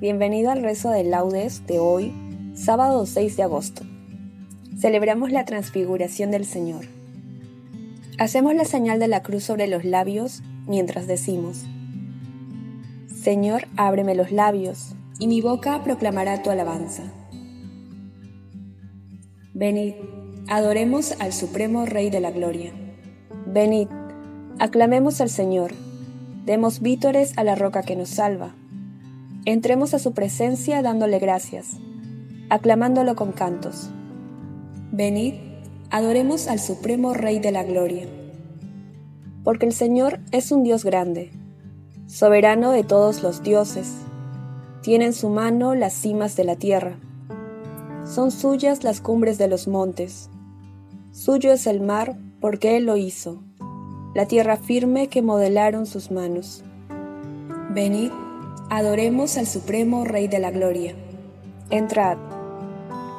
Bienvenido al rezo de laudes de hoy, sábado 6 de agosto. Celebramos la transfiguración del Señor. Hacemos la señal de la cruz sobre los labios mientras decimos, Señor, ábreme los labios, y mi boca proclamará tu alabanza. Venid, adoremos al Supremo Rey de la Gloria. Venid, aclamemos al Señor, demos vítores a la roca que nos salva Entremos a su presencia dándole gracias, aclamándolo con cantos. Venid, adoremos al Supremo Rey de la Gloria. Porque el Señor es un Dios grande, soberano de todos los dioses. Tiene en su mano las cimas de la tierra. Son suyas las cumbres de los montes. Suyo es el mar porque Él lo hizo, la tierra firme que modelaron sus manos. Venid, Adoremos al Supremo Rey de la Gloria. Entrad,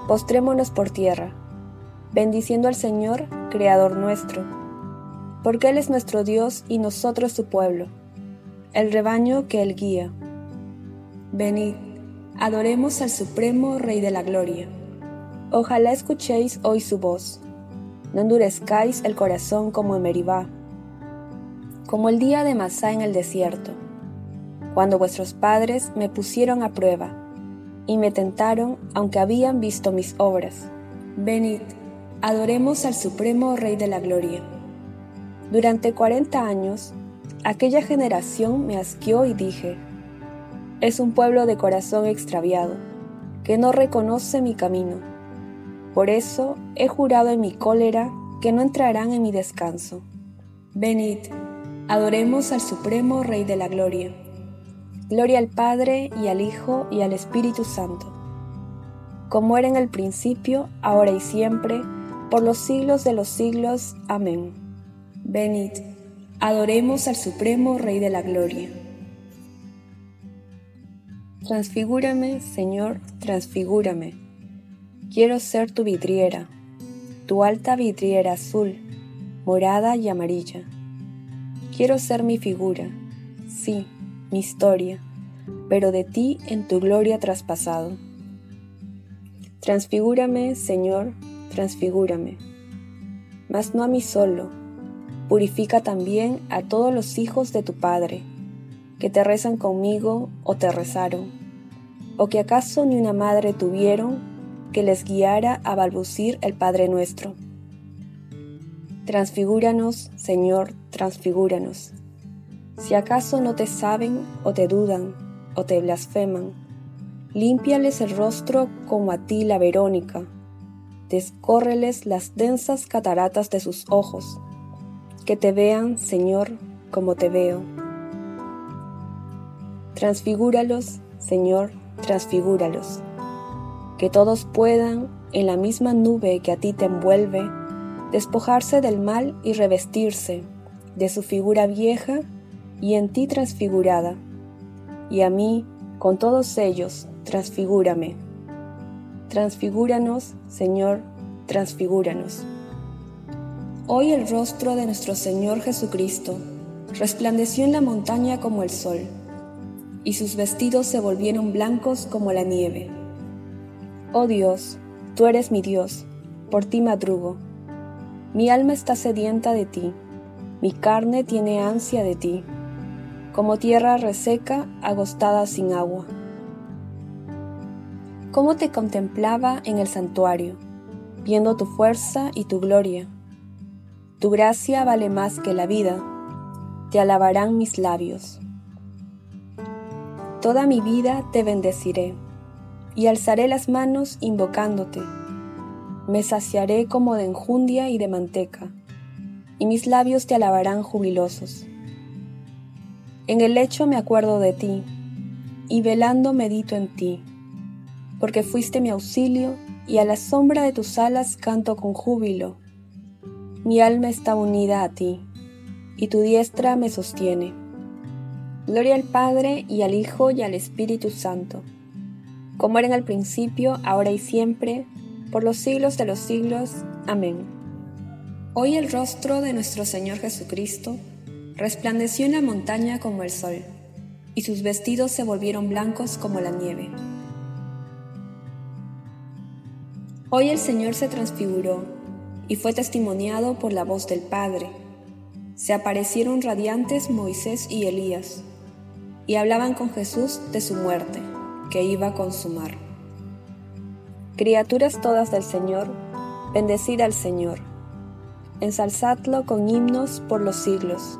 postrémonos por tierra, bendiciendo al Señor, Creador nuestro, porque Él es nuestro Dios y nosotros su pueblo, el rebaño que Él guía. Venid, adoremos al Supremo Rey de la Gloria. Ojalá escuchéis hoy su voz. No endurezcáis el corazón como en Meribá, como el día de Masá en el desierto cuando vuestros padres me pusieron a prueba y me tentaron aunque habían visto mis obras. Venid, adoremos al Supremo Rey de la Gloria. Durante cuarenta años, aquella generación me asqueó y dije, es un pueblo de corazón extraviado, que no reconoce mi camino. Por eso he jurado en mi cólera que no entrarán en mi descanso. Venid, adoremos al Supremo Rey de la Gloria. Gloria al Padre y al Hijo y al Espíritu Santo, como era en el principio, ahora y siempre, por los siglos de los siglos. Amén. Venid, adoremos al Supremo Rey de la Gloria. Transfigúrame, Señor, transfigúrame. Quiero ser tu vidriera, tu alta vidriera azul, morada y amarilla. Quiero ser mi figura, sí, mi historia, pero de ti en tu gloria traspasado. Transfigúrame, Señor, transfigúrame, mas no a mí solo, purifica también a todos los hijos de tu Padre, que te rezan conmigo o te rezaron, o que acaso ni una madre tuvieron que les guiara a balbucir el Padre nuestro. Transfigúranos, Señor, transfigúranos si acaso no te saben o te dudan o te blasfeman, límpiales el rostro como a ti la Verónica, descórreles las densas cataratas de sus ojos, que te vean, Señor, como te veo. Transfigúralos, Señor, transfigúralos, que todos puedan, en la misma nube que a ti te envuelve, despojarse del mal y revestirse de su figura vieja y en ti transfigurada, y a mí, con todos ellos, transfigúrame. Transfigúranos, Señor, transfigúranos. Hoy el rostro de nuestro Señor Jesucristo resplandeció en la montaña como el sol, y sus vestidos se volvieron blancos como la nieve. Oh Dios, tú eres mi Dios, por ti madrugo. Mi alma está sedienta de ti, mi carne tiene ansia de ti, como tierra reseca, agostada sin agua. Cómo te contemplaba en el santuario, viendo tu fuerza y tu gloria. Tu gracia vale más que la vida, te alabarán mis labios. Toda mi vida te bendeciré, y alzaré las manos invocándote. Me saciaré como de enjundia y de manteca, y mis labios te alabarán jubilosos. En el lecho me acuerdo de ti, y velando medito en ti, porque fuiste mi auxilio, y a la sombra de tus alas canto con júbilo. Mi alma está unida a ti, y tu diestra me sostiene. Gloria al Padre, y al Hijo, y al Espíritu Santo, como era en el principio, ahora y siempre, por los siglos de los siglos. Amén. Hoy el rostro de nuestro Señor Jesucristo resplandeció en la montaña como el sol, y sus vestidos se volvieron blancos como la nieve. Hoy el Señor se transfiguró y fue testimoniado por la voz del Padre. Se aparecieron radiantes Moisés y Elías, y hablaban con Jesús de su muerte, que iba a consumar. Criaturas todas del Señor, bendecid al Señor, ensalzadlo con himnos por los siglos.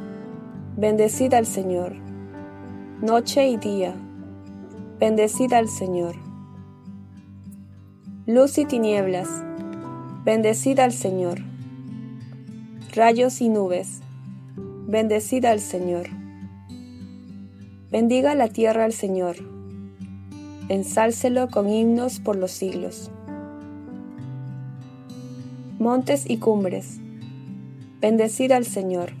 Bendecid al Señor. Noche y día. Bendecid al Señor. Luz y tinieblas. Bendecid al Señor. Rayos y nubes. Bendecid al Señor. Bendiga la tierra al Señor. Ensálcelo con himnos por los siglos. Montes y cumbres. Bendecid al Señor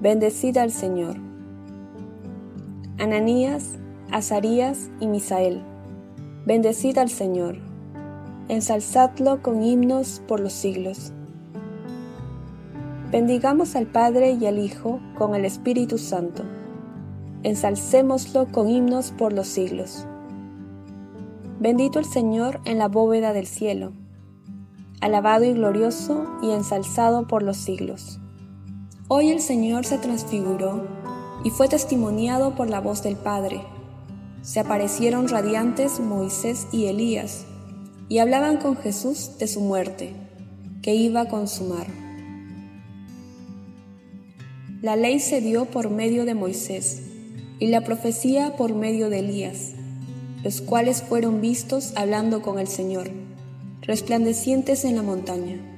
Bendecid al Señor. Ananías, Azarías y Misael, bendecid al Señor. Ensalzadlo con himnos por los siglos. Bendigamos al Padre y al Hijo con el Espíritu Santo. Ensalcémoslo con himnos por los siglos. Bendito el Señor en la bóveda del cielo, alabado y glorioso y ensalzado por los siglos. Hoy el Señor se transfiguró y fue testimoniado por la voz del Padre. se aparecieron radiantes Moisés y Elías, y hablaban con Jesús de su muerte, que iba a consumar. La ley se dio por medio de Moisés, y la profecía por medio de Elías, los cuales fueron vistos hablando con el Señor, resplandecientes en la montaña.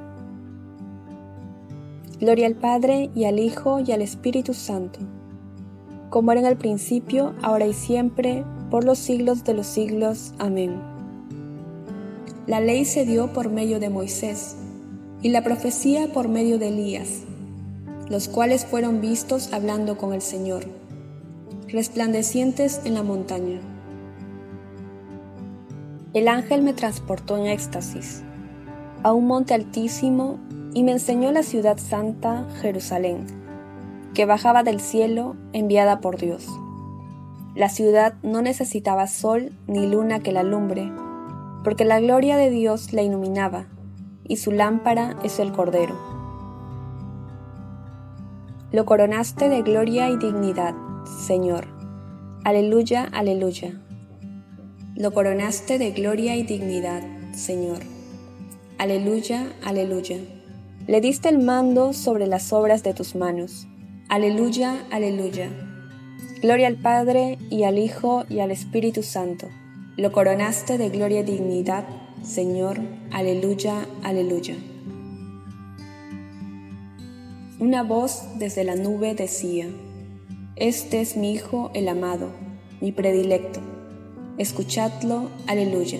Gloria al Padre y al Hijo y al Espíritu Santo, como era en el principio, ahora y siempre, por los siglos de los siglos. Amén. La ley se dio por medio de Moisés y la profecía por medio de Elías, los cuales fueron vistos hablando con el Señor, resplandecientes en la montaña. El ángel me transportó en éxtasis a un monte altísimo y me enseñó la ciudad santa, Jerusalén, que bajaba del cielo enviada por Dios. La ciudad no necesitaba sol ni luna que la alumbre, porque la gloria de Dios la iluminaba, y su lámpara es el Cordero. Lo coronaste de gloria y dignidad, Señor. Aleluya, aleluya. Lo coronaste de gloria y dignidad, Señor. Aleluya, aleluya. Le diste el mando sobre las obras de tus manos. Aleluya, aleluya. Gloria al Padre y al Hijo y al Espíritu Santo. Lo coronaste de gloria y dignidad, Señor. Aleluya, aleluya. Una voz desde la nube decía, Este es mi Hijo el amado, mi predilecto Escuchadlo, aleluya.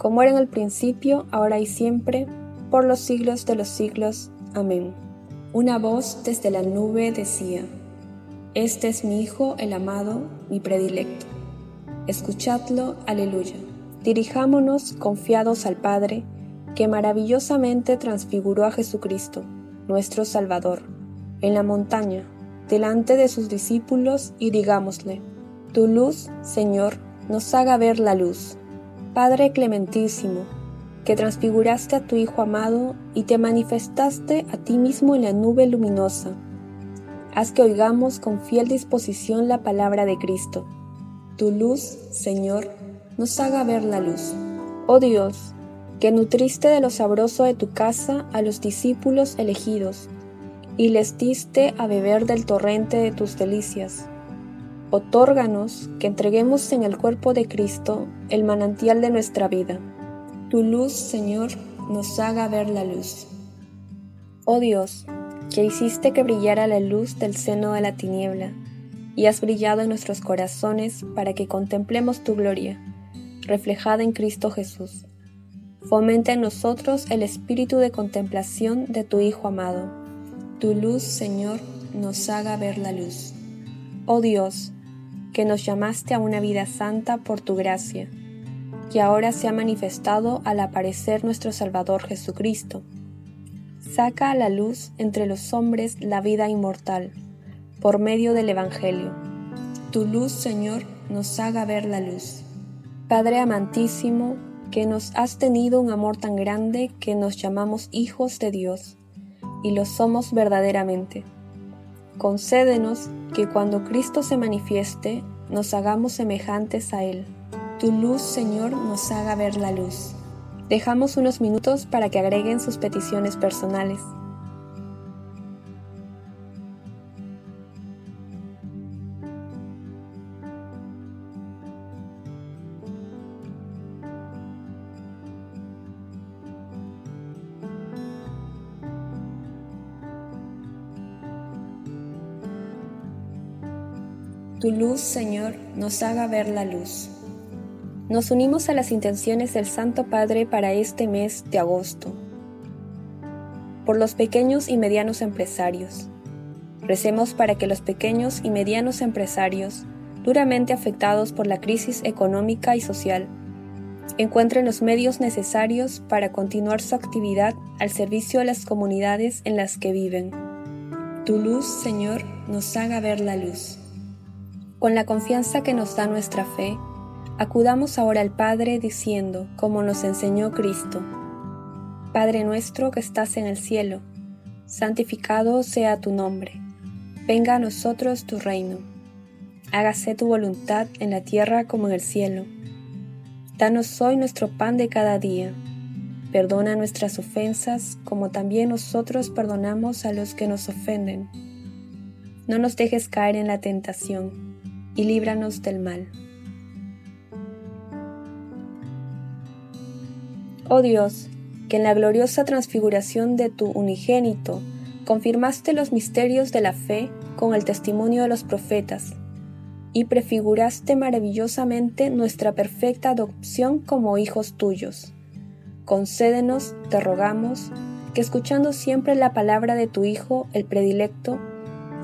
como era en el principio, ahora y siempre, por los siglos de los siglos. Amén. Una voz desde la nube decía, Este es mi Hijo el amado, mi predilecto. Escuchadlo, aleluya. Dirijámonos confiados al Padre, que maravillosamente transfiguró a Jesucristo, nuestro Salvador, en la montaña, delante de sus discípulos, y digámosle, tu luz, Señor, nos haga ver la luz. Padre clementísimo, que transfiguraste a tu Hijo amado y te manifestaste a ti mismo en la nube luminosa. Haz que oigamos con fiel disposición la palabra de Cristo. Tu luz, Señor, nos haga ver la luz. Oh Dios, que nutriste de lo sabroso de tu casa a los discípulos elegidos, y les diste a beber del torrente de tus delicias. Otórganos que entreguemos en el cuerpo de Cristo el manantial de nuestra vida. Tu luz, Señor, nos haga ver la luz. Oh Dios, que hiciste que brillara la luz del seno de la tiniebla, y has brillado en nuestros corazones para que contemplemos tu gloria, reflejada en Cristo Jesús. Fomenta en nosotros el espíritu de contemplación de tu Hijo amado. Tu luz, Señor, nos haga ver la luz. Oh Dios, que nos llamaste a una vida santa por tu gracia, que ahora se ha manifestado al aparecer nuestro Salvador Jesucristo. Saca a la luz entre los hombres la vida inmortal, por medio del Evangelio. Tu luz, Señor, nos haga ver la luz. Padre amantísimo, que nos has tenido un amor tan grande que nos llamamos hijos de Dios, y lo somos verdaderamente. Concédenos que cuando Cristo se manifieste, nos hagamos semejantes a Él. Tu luz, Señor, nos haga ver la luz. Dejamos unos minutos para que agreguen sus peticiones personales. Tu luz, Señor, nos haga ver la luz. Nos unimos a las intenciones del Santo Padre para este mes de agosto. Por los pequeños y medianos empresarios. Recemos para que los pequeños y medianos empresarios, duramente afectados por la crisis económica y social, encuentren los medios necesarios para continuar su actividad al servicio de las comunidades en las que viven. Tu luz, Señor, nos haga ver la luz. Con la confianza que nos da nuestra fe, acudamos ahora al Padre diciendo, como nos enseñó Cristo, Padre nuestro que estás en el cielo, santificado sea tu nombre, venga a nosotros tu reino, hágase tu voluntad en la tierra como en el cielo. Danos hoy nuestro pan de cada día, perdona nuestras ofensas como también nosotros perdonamos a los que nos ofenden. No nos dejes caer en la tentación y líbranos del mal. Oh Dios, que en la gloriosa transfiguración de tu unigénito confirmaste los misterios de la fe con el testimonio de los profetas, y prefiguraste maravillosamente nuestra perfecta adopción como hijos tuyos. Concédenos, te rogamos, que escuchando siempre la palabra de tu Hijo, el predilecto,